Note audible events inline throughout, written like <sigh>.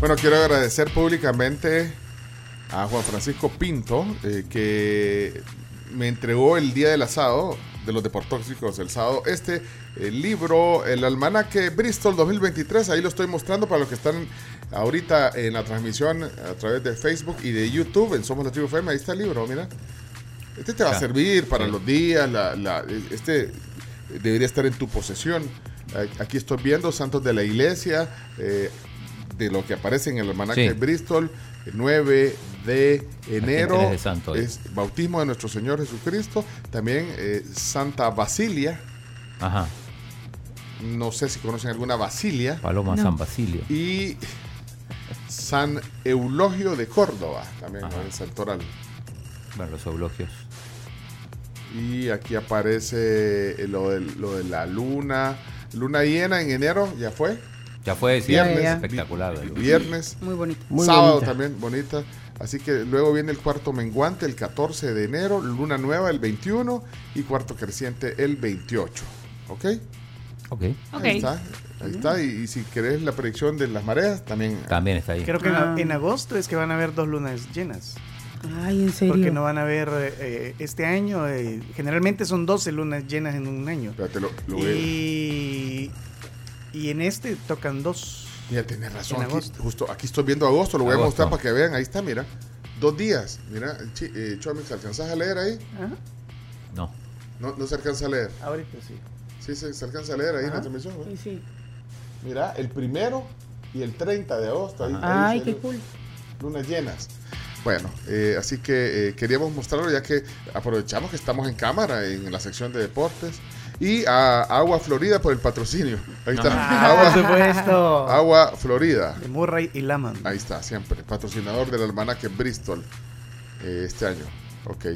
Bueno, quiero agradecer públicamente a Juan Francisco Pinto, eh, que me entregó el día del asado de los deportóxicos el sábado este el libro el almanaque Bristol 2023 ahí lo estoy mostrando para los que están ahorita en la transmisión a través de Facebook y de YouTube en Somos la Tribu FM ahí está el libro mira. Este te va a servir para los días la, la- este debería estar en tu posesión. Aquí estoy viendo santos de la iglesia eh, de lo que aparece en el almanaque Sí. Bristol el 9 de enero de santo ahí. es bautismo de nuestro Señor Jesucristo también eh, Santa Basilia Ajá. no sé si conocen alguna Basilia Paloma No. San Basilio. y San Eulogio de Córdoba también Ajá. el santoral Bueno, los eulogios. y aquí aparece eh, lo de, lo de la luna luna llena en enero ya fue Ya fue sí, Viernes. espectacular. vi- el- viernes Muy bonito. Muy sábado bonita. también bonita así que luego viene el cuarto menguante el 14 de enero luna nueva el 21 y cuarto creciente el 28 ¿ok? Ok. Ahí está, ahí está. Y, y si querés la predicción de las mareas, también. También está ahí. Creo que en- Ah. en, agosto es que van a haber dos lunas llenas. Ay, en serio. Porque no van a haber eh, este año. eh, generalmente son 12 lunas llenas en un año. Espérate, lo, lo veo. Y, y en este tocan dos. Mira, tenés razón. Aquí, justo aquí estoy viendo agosto, lo voy a mostrar para que vean. Ahí está, mira. Dos días. Mira, chi- eh, Chomix, ¿alcanzás a leer ahí? Ajá, No. No, no se alcanza a leer. ahorita sí. Sí, se, se alcanza a leer ahí en la Ajá. transmisión. ¿no? Sí, sí. Mira, el primero y el 30 de agosto. Ahí, ahí Ay, qué cool. Lunas llenas. Bueno, eh, así que eh, queríamos mostrarlo ya que aprovechamos que estamos en cámara en la sección de deportes. Y a Agua Florida por el patrocinio. Ahí está. Ah, Agua, por supuesto. <laughs> Agua Florida. De Murray y Laman. Ahí está, siempre. Patrocinador del almanaque Bristol eh, este año. Ok.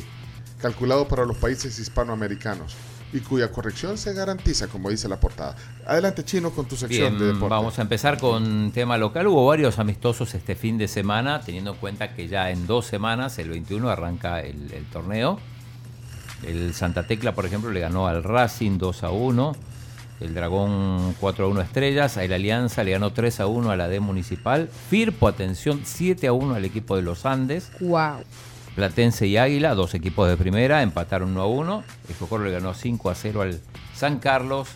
Calculado para los países hispanoamericanos y cuya corrección se garantiza, como dice la portada. Adelante, Chino, con tu sección Bien, de deporte. vamos a empezar con tema local. Hubo varios amistosos este fin de semana, teniendo en cuenta que ya en dos semanas, el 21, arranca el, el torneo. El Santa Tecla, por ejemplo, le ganó al Racing 2 a 1. El Dragón 4 a 1 Estrellas. El Alianza le ganó 3 a 1 a la D Municipal. Firpo, atención, 7 a 1 al equipo de los Andes. Wow. Platense y Águila, dos equipos de primera, empataron 1 a 1. El Socorro le ganó 5 a 0 al San Carlos.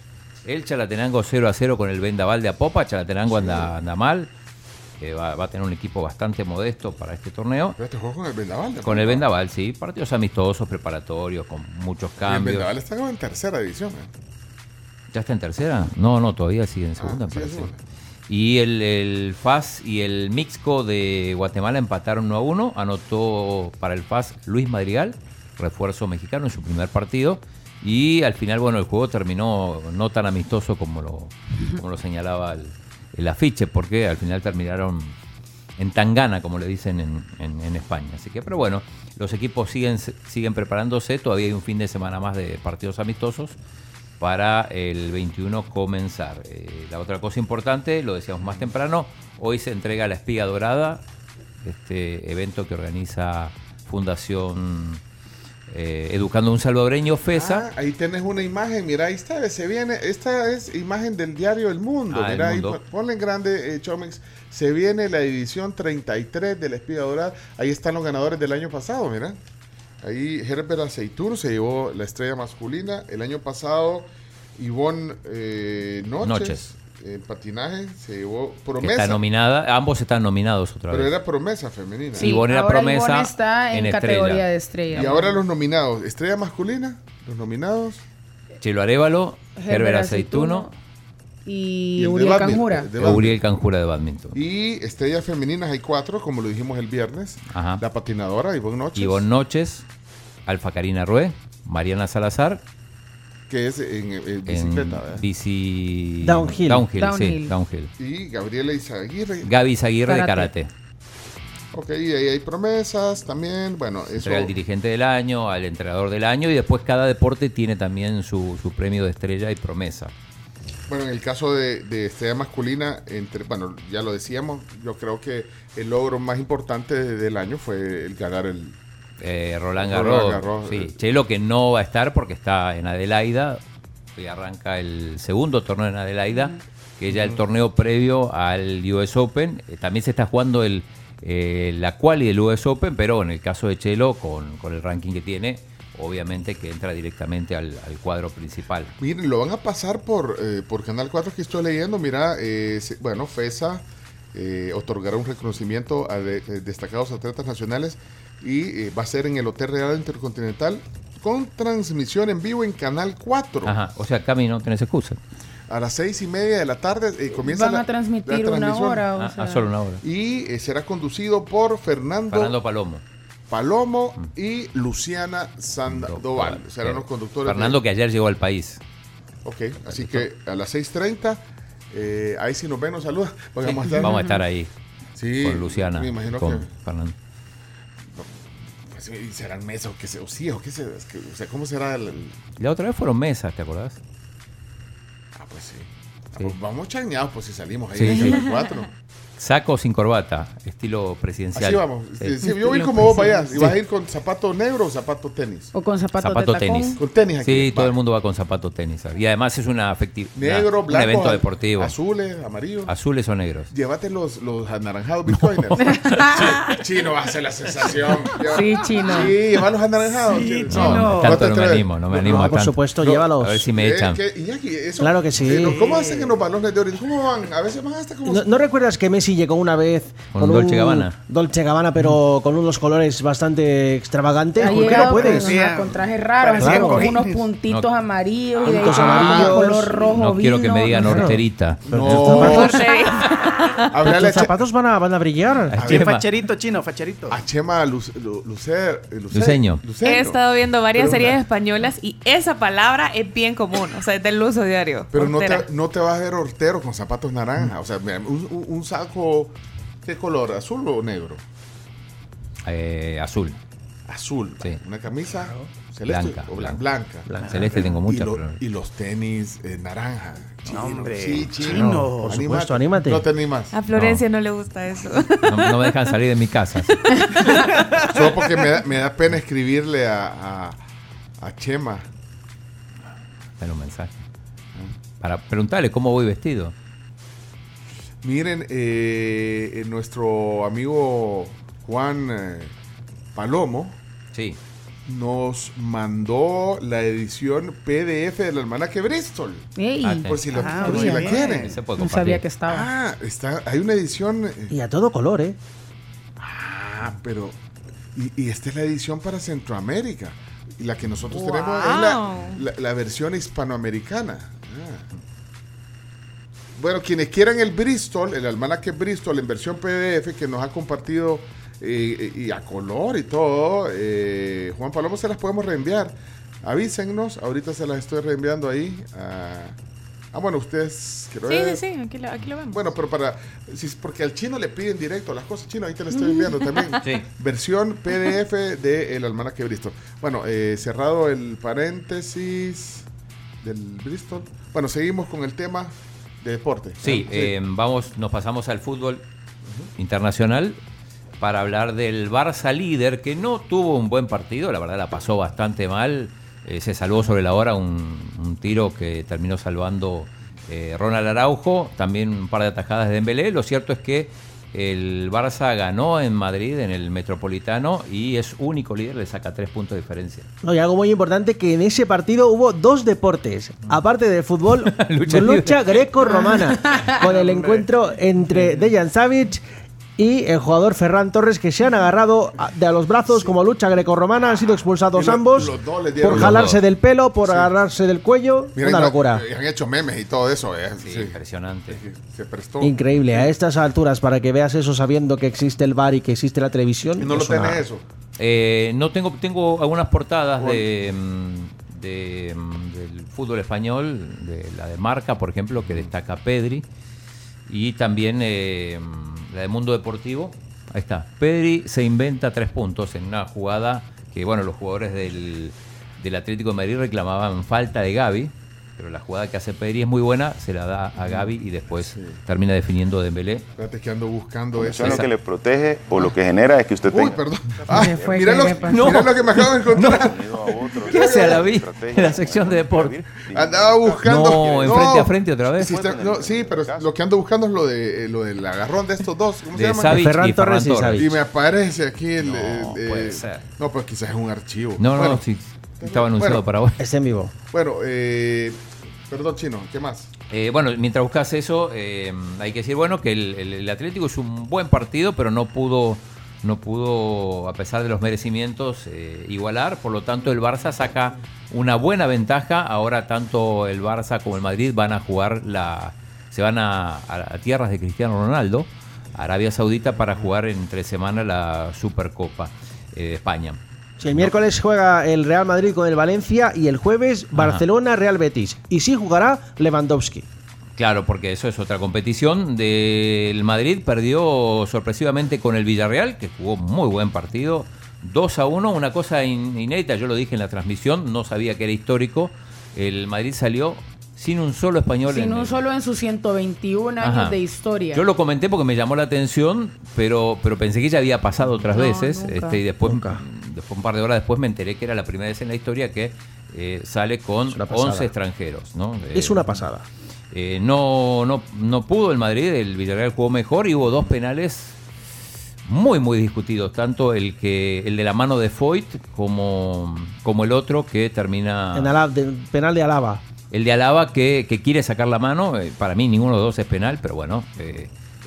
El Chalatenango 0 a 0 con el Vendaval de Apopa. Chalatenango anda, anda mal. Eh, va, va a tener un equipo bastante modesto para este torneo. Pero este juego con el Vendaval. ¿no? Con el Vendaval, sí. Partidos amistosos, preparatorios, con muchos Y El cambios. Vendaval está como en tercera división. ¿eh? ¿Ya está en tercera? No, no, todavía sigue en segunda, Ah, me sí, en parece. segunda. Y el, el FAS y el Mixco de Guatemala empataron 1 a 1. Anotó para el FAS Luis Madrigal, refuerzo mexicano en su primer partido. Y al final, bueno, el juego terminó no tan amistoso como lo, como lo señalaba el, el afiche, porque al final terminaron en Tangana, como le dicen en, España. Así que, pero bueno, los equipos siguen, siguen preparándose. Todavía hay un fin de semana más de partidos amistosos para el 21 comenzar. Eh, la otra cosa importante, lo decíamos más temprano, hoy se entrega la espiga dorada, este evento que organiza Fundación eh, Educando a un Salvadoreño, FESA. Ah, ahí tenés una imagen, mira, ahí está, se viene, esta es imagen del diario El Mundo, Ah, mira, Mundo. ponle en grande, eh, Chomix, se viene la edición 33 de la Espiga Dorada, ahí están los ganadores del año pasado, mira, ahí Herbert Aceitur se llevó la estrella masculina, el año pasado Ivonne eh, Noches, Noches. En patinaje, se llevó promesa, está nominada, ambos están nominados otra pero vez. era promesa femenina. Sí, Ivonne era ahora promesa Ivonne está en, en categoría estrella. de estrella. Y ahora los nominados, estrella masculina, los nominados. Chelo Arevalo, Herbert Aceituno y, Uriel Canjura. Uriel Canjura de badminton. Y estrellas femeninas hay cuatro, como lo dijimos el viernes. Ajá. La patinadora Ivonne Noches. Ivonne Noches, Alfa Karina Rué, Mariana Salazar que es en, bicicleta. ¿verdad? bici... Downhill. Downhill, sí, Downhill. downhill. Y Gabriela Izaguirre. Gaby Zaguirre de Karate. Ok, y ahí hay promesas también. Bueno, eso. Entrega al dirigente del año, al entrenador del año y después cada deporte tiene también su, su premio de estrella y promesa. Bueno, en el caso de, de estrella masculina, entre, bueno, ya lo decíamos, yo creo que el logro más importante de- del año fue el ganar el. Eh, Roland Roland Garros. Sí. eh. Chelo que no va a estar porque está en Adelaida. Hoy arranca el segundo torneo en Adelaida, que es ya el torneo previo al US Open. Eh, también se está jugando el, eh, la quali del US Open, pero en el caso de Chelo, con, con el ranking que tiene, obviamente que entra directamente al, al cuadro principal. Miren, lo van a pasar por, eh, por Canal 4 que estoy leyendo. Mira, eh, bueno, FESA eh, otorgará un reconocimiento a de- eh, destacados atletas nacionales y eh, va a ser en el Hotel Real Intercontinental con transmisión en vivo en Canal 4. Ajá, o sea, Cami, no tenés excusa. A las seis y media de la tarde eh, comienza Van la- a transmitir la una hora. O Ah, sea, ah, solo una hora. Y eh, será conducido por Fernando, Fernando Palomo. Palomo y Luciana Sandoval. Serán los conductores. de- Fernando que ayer llegó al país. Ok, así que a las 6.30, eh, ahí si nos ven, nos saluda. <laughs> Vamos a estar, Vamos a estar ahí Sí, con Luciana. Me imagino con que Fernando. Y serán mesas o qué sé, o sí, o qué sé, es que, o sea, ¿cómo será el, el- La otra vez fueron mesas, ¿te acordás? Ah, pues sí. Ah, Sí. pues vamos chañados, pues si salimos ahí Sí, en sí. Canal 4. Saco sin corbata, estilo presidencial. Así vamos. Sí. Sí, sí, yo voy como vos vayas. ¿Y vas a ir con zapato negro o zapato tenis? O con zapatos Zapato de tenis. Con tenis aquí. Sí, todo el mundo va con zapato tenis. Y además es una afectiva. Negro, un blanco. evento a- deportivo. Azules, amarillos. Azules o negros. Llévate los, los anaranjados bitcoiners. <laughs> Sí, chino va a ser la sensación. Sí, chino. Sí, lleva los anaranjados. Sí, No, chino. no Tanto no me animo, no me animo No, a por tanto. supuesto, No, llévalos. A ver si me Eh, echan. que- Iñaki, eso- Claro que sí. eh, ¿Cómo hacen en los balones de oro? ¿Cómo van? A veces van hasta como... ¿No, no recuerdas que Messi llegó una vez Con Dolce Gabbana? Dolce Gabbana, pero <laughs> con unos colores bastante extravagantes? Ha ¿Por qué no puedes? Con, una- con trajes raros, así con unos puntitos No. amarillos y de con amarillos. color rojo No quiero que vino. me digan Claro. horterita. No, Háblale <laughs> Tus a, Che- zapatos van a, van a brillar. Chema. facherito, chino, facherito. a Chema Luce- Lu- Lucer, eh, Lucer- Luceño. He estado viendo varias Pero series una- españolas y esa palabra es bien común, o sea, es del uso diario. Pero no hortera. te, no te vas a ver hortero con zapatos naranja. O sea, mira, un, un- un saco... ¿Qué color? ¿Azul o negro? Eh, azul. Azul. Sí. Una camisa celeste Blanca, o blan- blanca. blanca. Celeste tengo Y, muchas. lo- pero- y los tenis eh, naranja. Chino, hombre, sí, chino. chino. Por supuesto, anímate. No te animas. A Florencia no. le gusta eso. No, no me dejan salir de mi casa. Solo porque me da, me da pena escribirle a, a, a Chema. Dale un mensaje. Para preguntarle cómo voy vestido. Miren, eh, eh, nuestro amigo Juan eh, Palomo Sí. Nos mandó la edición PDF del almanaque Bristol. Ey, Ah. Por si, la, Ah, por si la quieren. No sabía que estaba. Ah, está, hay una edición. eh, Y a todo color, ¿eh? Ah, pero. Y, y esta es la edición para Centroamérica. Y la que nosotros Wow. tenemos es la, la- la versión hispanoamericana. Ah. Bueno, quienes quieran el Bristol, el almanaque Bristol en versión PDF que nos ha compartido eh, y a color y todo, eh, Juan Palomo se las podemos reenviar. Avísennos, ahorita se las estoy reenviando ahí. a- ah, bueno, ustedes. Sí, ver. sí, sí, aquí lo, aquí lo vemos. Bueno, pero para. si- porque al chino le piden directo las cosas chino, ahí te las estoy enviando también. <laughs> Sí. Versión PDF del el almanaque Bristol. Bueno, eh, cerrado el paréntesis del Bristol. Bueno, seguimos con el tema de deporte. Sí, eh, vamos, nos pasamos al fútbol internacional para hablar del Barça líder que no tuvo un buen partido, la verdad la pasó bastante mal, eh, se salvó sobre la hora un, un tiro que terminó salvando eh, Ronald Araujo, también un par de atajadas de Dembélé, lo cierto es que el Barça ganó en Madrid, en el Metropolitano, y es único líder, le saca tres puntos de diferencia. No, y algo muy importante que en ese partido hubo dos deportes, aparte del fútbol, <laughs> Lucha lucha, greco-romana, <laughs> con el encuentro entre Dejan Savic y el jugador Ferran Torres que se han agarrado de a los brazos como lucha greco-romana, han sido expulsados ambos por jalarse del pelo, por Sí. agarrarse del cuello, Miren, una locura. han hecho memes y todo eso. eh, Sí, sí. impresionante. Se prestó. Increíble, a estas alturas, para que veas eso sabiendo que existe el bar y que existe la televisión. Y no lo una- tenés eso. Eh, no tengo, tengo algunas portadas de, mm, de, mm, del fútbol español, de la de Marca, por ejemplo, que destaca Pedri, y también eh, la de Mundo Deportivo. Ahí está. Pedri se inventa tres puntos en una jugada que, bueno, los jugadores del, del Atlético de Madrid reclamaban falta de Gaby, pero la jugada que hace Pedri es muy buena, se la da a Gaby y después termina definiendo Dembélé. Espérate que ando buscando Eso eso. lo que le protege o lo que genera es que usted Uy, tenga perdón. Ah, ¿Qué fue? mira, ¿Qué lo, mira lo que me acabo de encontrar. <laughs> ¿Qué hace a la vi en la sección de deporte? Andaba buscando. No, en frente a frente otra vez. Sí, está- no, sí, pero lo que ando buscando es lo de eh, lo del agarrón de estos dos. ¿Cómo se De llama? Savic Ferran y Torres Ferran y Torres. Y me aparece aquí el. No, eh, puede eh, ser. No, pues quizás es un archivo. No, no, bueno, no, sí, estaba anunciado Bueno. para hoy. Es en vivo. Bueno, eh, perdón, chino, ¿qué más? Eh, bueno, mientras buscas eso, eh, hay que decir, bueno, que el, el- el Atlético es un buen partido, pero no pudo, no pudo, a pesar de los merecimientos, eh, igualar. Por lo tanto, el Barça saca una buena ventaja. Ahora tanto el Barça como el Madrid van a jugar la, se van a, a- a tierras de Cristiano Ronaldo, Arabia Saudita, para jugar entre semana la Supercopa eh, de España. Sí, el miércoles juega el Real Madrid con el Valencia y el jueves Barcelona Real Betis. Y sí jugará Lewandowski. Claro, porque eso es otra competición. Del Madrid perdió sorpresivamente con el Villarreal, que jugó muy buen partido. 2 a 1, una cosa in- inédita, yo lo dije en la transmisión, no sabía que era histórico. El Madrid salió sin un solo español Sin en un el- solo en sus 121 años Ajá. de historia. Yo lo comenté porque me llamó la atención, pero, pero pensé que ya había pasado otras No, veces. nunca. Este, y después, Nunca. Después, un par de horas después, me enteré que era la primera vez en la historia que eh, sale con Es una pasada. 11 extranjeros. ¿no? Es Eh, una pasada. eh, no, no, no pudo el Madrid, el Villarreal jugó mejor y hubo dos penales muy, muy discutidos. Tanto el que el de la mano de Foyt como, como el otro que termina. En Ala- de- penal de Alaba. El de Alaba que, que quiere sacar la mano. para mí ninguno de los dos es penal, pero bueno,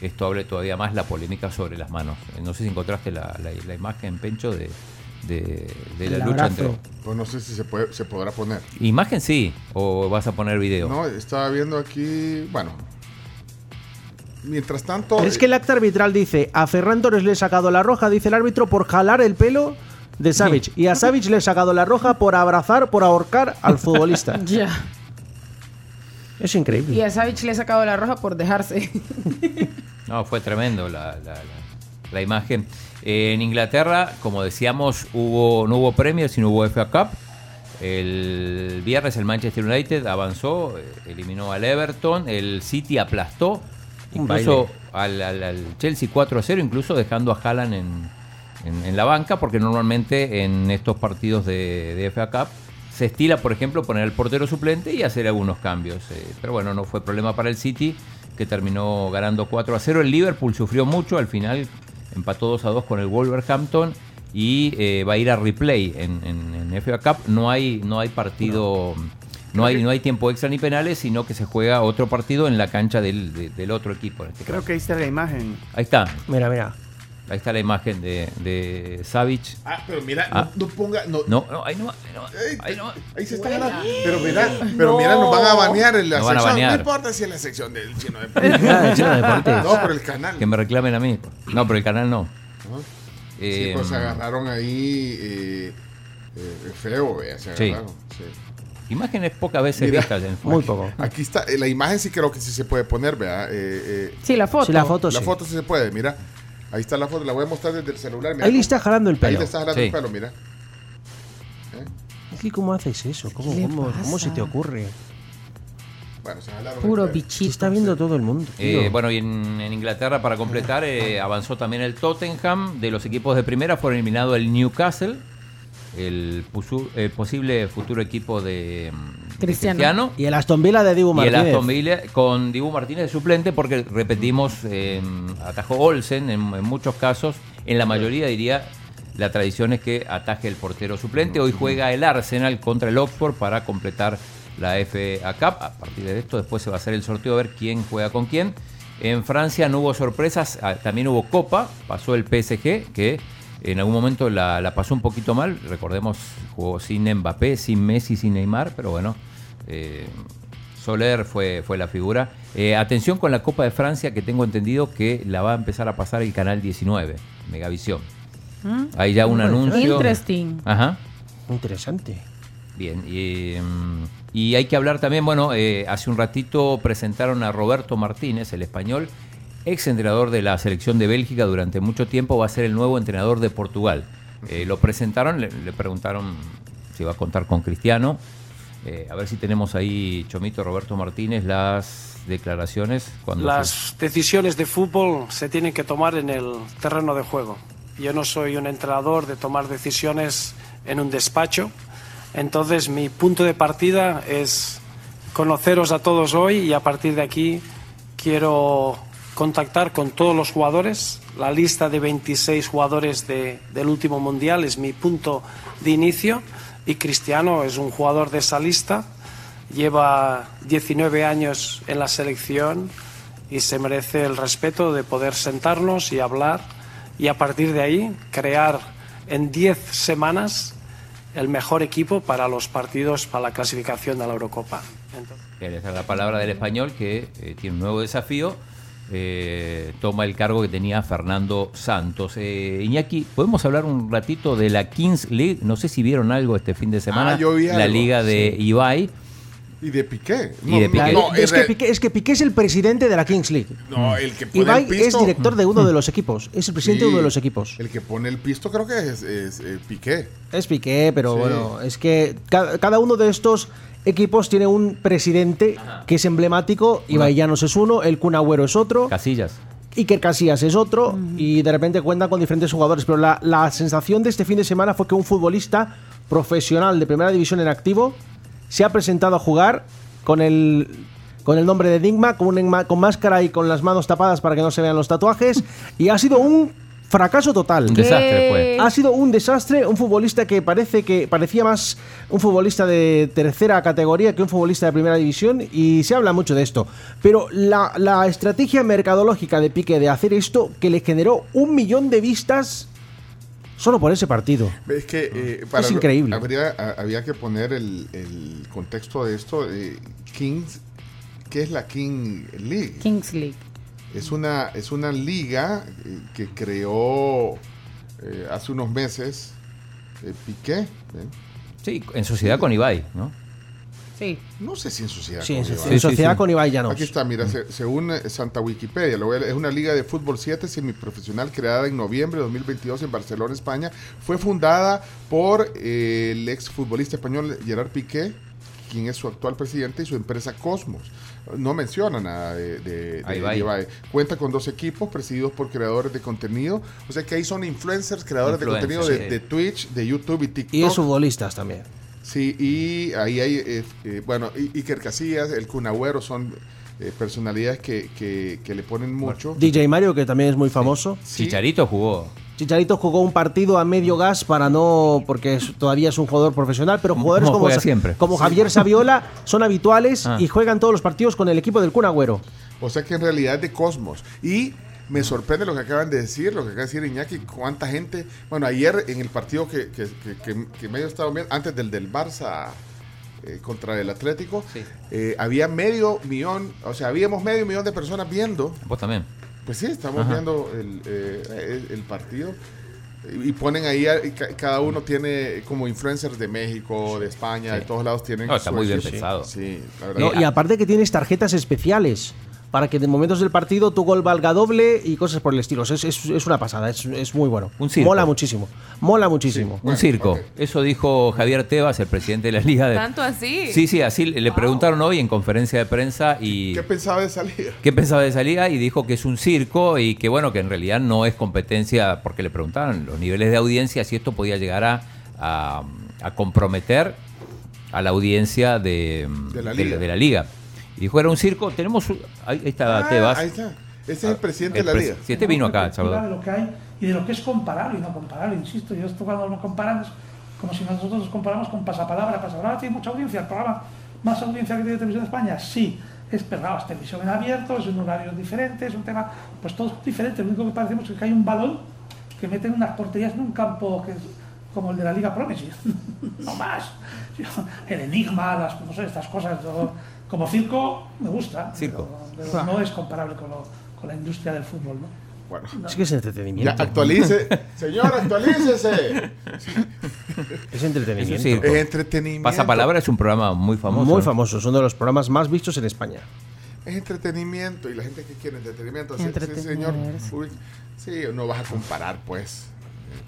esto abre todavía más la polémica sobre las manos. No sé si encontraste la, la- la imagen, Pencho, de, de, de la El lucha abrazo. entre. Pues no sé si se, puede, se podrá poner. Imagen sí, o vas a poner video. No, estaba viendo aquí. Bueno. Mientras tanto. Pero es que el acta arbitral dice, a Ferran Torres le he sacado la roja, dice el árbitro, por jalar el pelo de Savic. Y a Savic le he sacado la roja por abrazar, por ahorcar al futbolista. <laughs> Ya. Es increíble. Y a Savic le he sacado la roja por dejarse. No, fue tremendo la, la- la- la imagen. Eh, en Inglaterra, como decíamos, hubo, no hubo Premier, sino hubo FA Cup. El viernes el Manchester United avanzó, eh, eliminó al Everton, el City aplastó, Un incluso al, al- al Chelsea 4 a 0, incluso dejando a Haaland en, en- en la banca, porque normalmente en estos partidos de, de FA Cup se estila, por ejemplo, poner al portero suplente y hacer algunos cambios. eh, pero bueno, no fue problema para el City, que terminó ganando 4 a 0. El Liverpool sufrió mucho, al final empató 2 a 2 con el Wolverhampton y eh, va a ir a replay en, en- en FA Cup. No hay, no hay partido, no, hay, no hay tiempo extra ni penales, sino que se juega otro partido en la cancha del, de- del otro equipo. en este Creo caso. que ahí está la imagen. Ahí está, Mira, mira. Ahí está la imagen de, de Savic. Ah, pero mira, Ah. no, no ponga. No, No, no, ahí no, ahí no, Ey, ahí no. Ahí se está ganando. Pero mira, pero mira, nos van a banear en la Nos van a sección. No importa si es la sección del chino <laughs> de Ah, Deportes. No, pero el canal. Que me reclamen a mí. No, pero el canal no. Sí, Eh, pues se agarraron ahí eh, eh, feo, vea, se Sí. agarraron. sí. Imágenes pocas veces Mira. vistas en Muy poco. Aquí está, eh, la imagen sí creo que sí se puede poner, vea. eh, eh, Sí, la foto. Sí, la foto la sí. foto sí se puede, mira. Ahí está la foto, la voy a mostrar desde el celular. Mira Ahí le está jalando el Ahí pelo. le está jalando Sí. el pelo, mira. ¿Y ¿Cómo haces eso? ¿Cómo, ¿Qué le cómo, cómo se te ocurre? Bueno, se jalaron Puro bichito. está viendo todo el mundo. Eh, bueno, y en, en Inglaterra, para completar, eh, avanzó también el Tottenham. De los equipos de primera fueron eliminados el Newcastle, el, pusu- el posible futuro equipo de, mm, de Cristiano. Y el Aston Villa de Dibu Y el Martínez. Aston Villa con Dibu Martínez de suplente, porque repetimos, eh, atajó Olsen en, en muchos casos. En la mayoría, diría, la tradición es que ataje el portero suplente. Hoy juega el Arsenal contra el Oxford para completar la FA Cup. A partir de esto, después se va a hacer el sorteo a ver quién juega con quién. En Francia no hubo sorpresas, ah, también hubo Copa, pasó el PSG, que en algún momento la, la pasó un poquito mal. Recordemos, jugó sin Mbappé, sin Messi, sin Neymar, pero bueno. eh, Soler fue, fue la figura. Eh, atención con la Copa de Francia, que tengo entendido que la va a empezar a pasar el canal 19, Megavisión. ¿Mm? Hay ya un anuncio. Interesting. Ajá. Interesante. Bien, y, mm, y hay que hablar también, bueno, eh, hace un ratito presentaron a Roberto Martínez, el español, ex entrenador de la selección de Bélgica durante mucho tiempo, va a ser el nuevo entrenador de Portugal. Eh, lo presentaron, le, le preguntaron si va a contar con Cristiano. Eh, a ver si tenemos ahí, Chomito, Roberto Martínez, las declaraciones. Cuando se- Las decisiones de fútbol se tienen que tomar en el terreno de juego. Yo no soy un entrenador de tomar decisiones en un despacho. Entonces mi punto de partida es conoceros a todos hoy y a partir de aquí quiero contactar con todos los jugadores. La lista de 26 jugadores de- del último mundial es mi punto de inicio y Cristiano es un jugador de esa lista. Lleva 19 años en la selección y se merece el respeto de poder sentarnos y hablar y a partir de ahí crear en 10 semanas el mejor equipo para los partidos para la clasificación a la Eurocopa. Entonces- Esa es la palabra del español que eh, tiene un nuevo desafío. Eh, toma el cargo que tenía Fernando Santos. Eh, Iñaki, ¿podemos hablar un ratito de la Kings League? No sé si vieron algo este fin de semana. Ah, yo vi la algo, liga de Ibai. Y de Piqué. Y de Piqué. No, es, que Piqué, es que Piqué es el presidente de la Kings League. no, el que pone Ibai el pisto. es director de uno de <laughs> los equipos. Es el presidente de uno de los equipos. El que pone el pisto creo que es, es, eh, Piqué. Es Piqué, pero Sí. bueno, es que ca- cada, uno de estos equipos tiene un presidente que es emblemático. Llanos es uno, el Kun Agüero es otro, Casillas. Iker Casillas es otro, y de repente cuentan con diferentes jugadores. Pero la, la sensación de este fin de semana fue que un futbolista profesional de primera división en activo se ha presentado a jugar con el, con el nombre de Enigma, con, un enigma- con máscara y con las manos tapadas para que no se vean los tatuajes, <laughs> y ha sido un fracaso total. Un desastre fue. Ha sido un desastre, un futbolista que parece que parecía más un futbolista de tercera categoría que un futbolista de primera división y se habla mucho de esto. Pero la, la estrategia mercadológica de Pique de hacer esto que le generó un millón de vistas solo por ese partido. Es que eh, para Es lo- increíble. Habría, había que poner el, el contexto de esto. eh, Kings, ¿qué es la King League? Kings League. Es una, es una liga eh, que creó eh, hace unos meses eh, Piqué. ¿eh? Sí, en sociedad con Ibai, ¿no? Sí. No sé si en sociedad Sí, con en, Ibai. en sociedad sí. con Ibai Llanos. Aquí está, mira, se- según Santa Wikipedia, lo es una liga de fútbol 7 semiprofesional creada en noviembre de 2022 en Barcelona, España. Fue fundada por eh, el exfutbolista español Gerard Piqué, quien es su actual presidente, y su empresa Cosmos. No menciona nada de, de- de Ibai. Ibai. Cuenta con dos equipos presididos por creadores de contenido. O sea que ahí son influencers, creadores de contenido de, Influencers, sí. de Twitch, de YouTube y TikTok. Y es futbolistas también. Sí, y ahí hay, eh, eh, bueno, Iker Casillas, el Kun Agüero son eh, personalidades que, que- que le ponen mucho. DJ Mario, que también es muy famoso. Sí. Chicharito jugó. Chicharito jugó un partido a medio gas para no. porque es- todavía es un jugador profesional, pero jugadores como como, juega Sa- siempre. como Javier Saviola son habituales Ah. y juegan todos los partidos con el equipo del Kun Agüero. O sea que en realidad es de Cosmos. Y me sorprende lo que acaban de decir, lo que acaba de decir Iñaki, cuánta gente. Bueno, ayer en el partido que, que, que, que- que medio estaba viendo, antes del del Barça eh, contra el Atlético, Sí. eh, había medio millón, o sea, habíamos medio millón de personas viendo. Vos también. Pues sí, estamos Ajá. viendo el, eh, el- el partido. Y ponen ahí, a- y ca- cada uno tiene como influencers de México, de España, Sí. de todos lados tienen. No, está su muy bien pensado. Sí, la verdad. No, y aparte que tienes tarjetas especiales para que en momentos del partido tu gol valga doble y cosas por el estilo. Es, es- es una pasada, es, es muy bueno. Un circo. Mola muchísimo. Mola muchísimo. Un Bueno, circo. Eso dijo Javier Tebas, el presidente de la Liga de. ¿Tanto así? Sí, sí, así le preguntaron hoy en conferencia de prensa y ¿Qué pensaba de salir? qué pensaba de esa liga y dijo que es un circo y que bueno, que en realidad no es competencia, porque le preguntaron los niveles de audiencia, si esto podía llegar a, a- a comprometer a la audiencia de, De la de liga. de la liga. Y dijo, era un circo, tenemos... un- Ahí está Ah, Tebas. Ahí está. Ese es el presidente El de la pres- liga. Si este vino acá, Salvador. de lo que hay y de lo que es comparable y no comparable, insisto. Yo esto cuando lo comparan es como si nosotros nos comparamos con Pasapalabra. Pasapalabra tiene mucha audiencia, el programa más audiencia que tiene Televisión de España, sí. Es verdad, es televisión en abierto, es un horario diferente, es un tema, pues todo es diferente. Lo único que parecemos es que hay un balón que meten unas porterías en un campo que es como el de la Liga Promises, <laughs> no más. Yo, <laughs> El enigma, las, no sé, estas cosas, yo, como circo me gusta, Circo. pero- pero no es comparable con, lo- con la industria del fútbol, ¿no? Bueno. Es que es entretenimiento. Ya, actualice. Señor, actualícese. <laughs> Es entretenimiento. Eso sí, Es entretenimiento. Pasapalabra es un programa muy famoso. Muy ¿no? famoso, es uno de los programas más vistos en España. Es entretenimiento. Y la gente que quiere entretenimiento. Sí, sí, señor. Uy, sí, no vas a comparar, pues.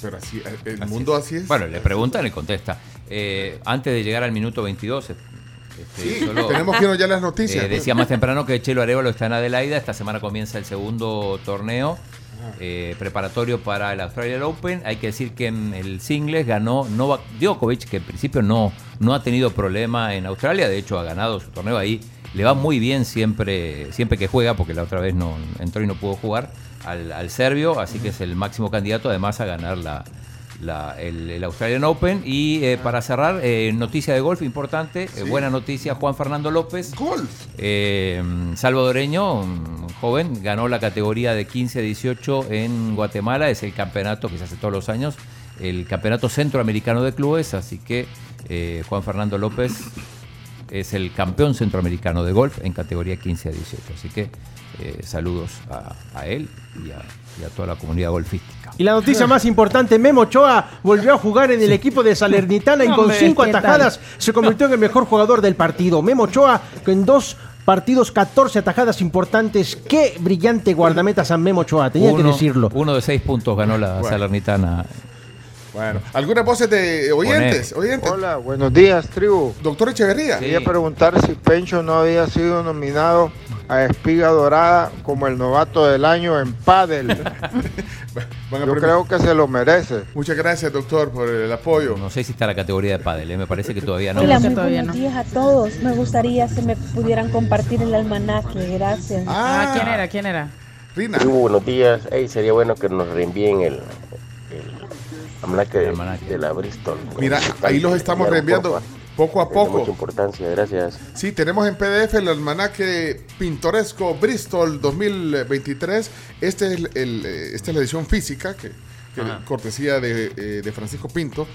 Pero así, el el mundo así es. Bueno, le preguntan y contesta. Eh, antes de llegar al minuto 22, este, Sí, tenemos que irnos ya a las noticias. eh, decía más temprano que Chelo Arevalo está en Adelaida. Esta semana comienza el segundo torneo eh, preparatorio para el Australian Open. Hay que decir que en el singles ganó Novak Djokovic, que en principio no, no ha tenido problema en Australia. De hecho, ha ganado su torneo ahí. Le va muy bien siempre, siempre que juega, porque la otra vez no entró y no pudo jugar al, al serbio. Así que es el máximo candidato además a ganar la, la- el, el Australian Open. Y eh, para cerrar, eh, noticia de golf importante, eh, buena noticia, Juan Fernando López. Golf. Salvadoreño, joven, ganó la categoría de 15 a 18 en Guatemala, es el campeonato que se hace todos los años, el campeonato centroamericano de clubes, así que Juan Fernando López es el campeón centroamericano de golf en categoría 15 a 18, así que eh, saludos a, a él y a, y a toda la comunidad golfística. Y la noticia más importante, Memo Ochoa volvió a jugar en el equipo de Salernitana y <laughs> con cinco atajadas se convirtió en el mejor jugador del partido. Memo Ochoa con dos partidos, 14 atajadas importantes. Qué brillante guardameta San Memo Ochoa, tenía que decirlo. Uno de seis puntos ganó la Bueno. Salernitana. Bueno, algunas voces de oyentes. oyentes. Hola, buenos días, tribu. Doctor Echeverría. Quería preguntar si Pencho no había sido nominado a Espiga Dorada como el novato del año en pádel. <laughs> Yo creo que se lo merece. Muchas gracias, doctor, por el apoyo. No sé si está la categoría de pádel, ¿eh? me parece que todavía no. Hola, muy buenos días a todos. Me gustaría si me pudieran compartir el almanaque. Gracias. Ah, ¿quién era? ¿Quién era? Rina. Muy buenos días. Ey, sería bueno que nos reenvíen el, el almanaque de, de la Bristol. Mira, ahí los estamos reenviando porfa. Poco a de mucha poco. importancia, gracias. Sí, tenemos en PDF el almanaque pintoresco Bristol 2023. Este es, el, eh, esta es la edición física, que, que cortesía de, eh, de Francisco Pinto.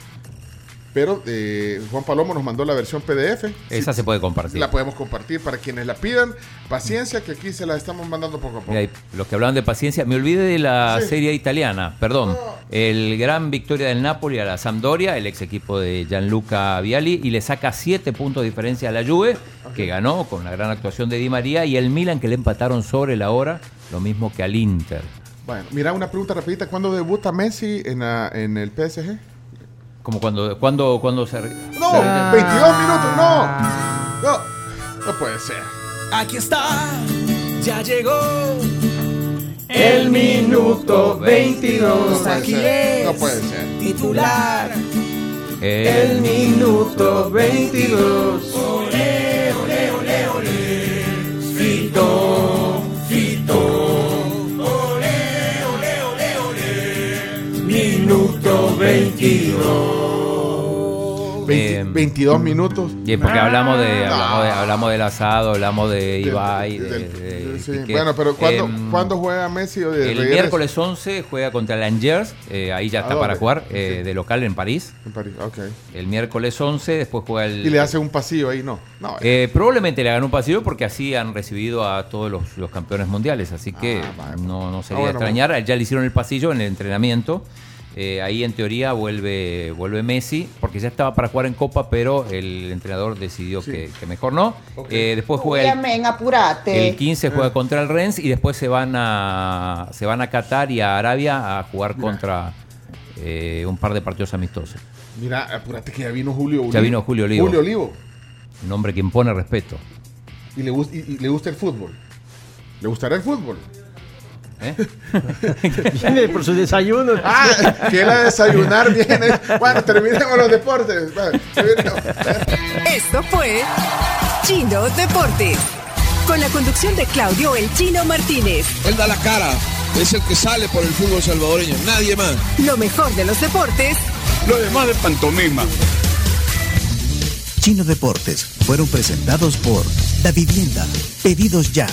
Pero eh, Juan Palomo nos mandó la versión PDF. Esa se puede compartir. La podemos compartir para quienes la pidan. Paciencia, que aquí se la estamos mandando poco a poco. Mira, los que hablaban de paciencia, me olvidé de la Sí. serie italiana, perdón. El gran victoria del Napoli a la Sampdoria, el ex equipo de Gianluca Vialli, y le saca siete puntos de diferencia a la Juve, que ganó con la gran actuación de Di María, y el Milan que le empataron sobre la hora, lo mismo que al Inter. Bueno, mira una pregunta rapidita. ¿Cuándo debuta Messi en, la- en el PSG? Como cuando, cuando, cuando se... No, se- 22 minutos, no. No, no puede ser. Aquí está, ya llegó. El minuto 22. Aquí No puede ser, es no puede ser. titular. El minuto 22. Ole, 22. 20 22 minutos. Y es porque hablamos de, Ah. hablamos de hablamos del asado, hablamos de Ibai, de, sí. Bueno, pero ¿cuándo, Em, ¿cuándo juega Messi? o de El regreso? miércoles 11 juega contra el Angers, eh, ahí ya ¿A está dónde? para jugar, eh, de local en París. En París, ok. El miércoles 11, después juega el... Y le hace un pasillo ahí, no. No, Eh, probablemente le hagan un pasillo porque así han recibido a todos los, los campeones mundiales, así que no, no sería Ah, bueno, extrañar. Ya le hicieron el pasillo en el entrenamiento. Eh, ahí en teoría vuelve, vuelve Messi, porque ya estaba para jugar en Copa, pero el entrenador decidió que, que mejor no. Eh, después juega el, men, apurate. el 15 juega contra el Rennes y después se van a se van a Qatar y a Arabia a jugar contra eh, un par de partidos amistosos. Mira, apúrate que ya vino Julio Olivo. Ya vino Julio Olivo. Julio Olivo. Un hombre que impone respeto. Y le, y le gusta el fútbol. ¿Le gustará el fútbol? ¿Eh? <laughs> Viene por su desayuno. Ah, a desayunar viene. Bueno, terminemos los deportes. Bueno. Esto fue Chino Deportes. Con la conducción de Claudio El Chino Martínez. Él da la cara, es el que sale por el fútbol salvadoreño, nadie más. Lo mejor de los deportes Lo demás de pantomima. Chino Deportes fueron presentados por Da Vivienda. Pedidos ya.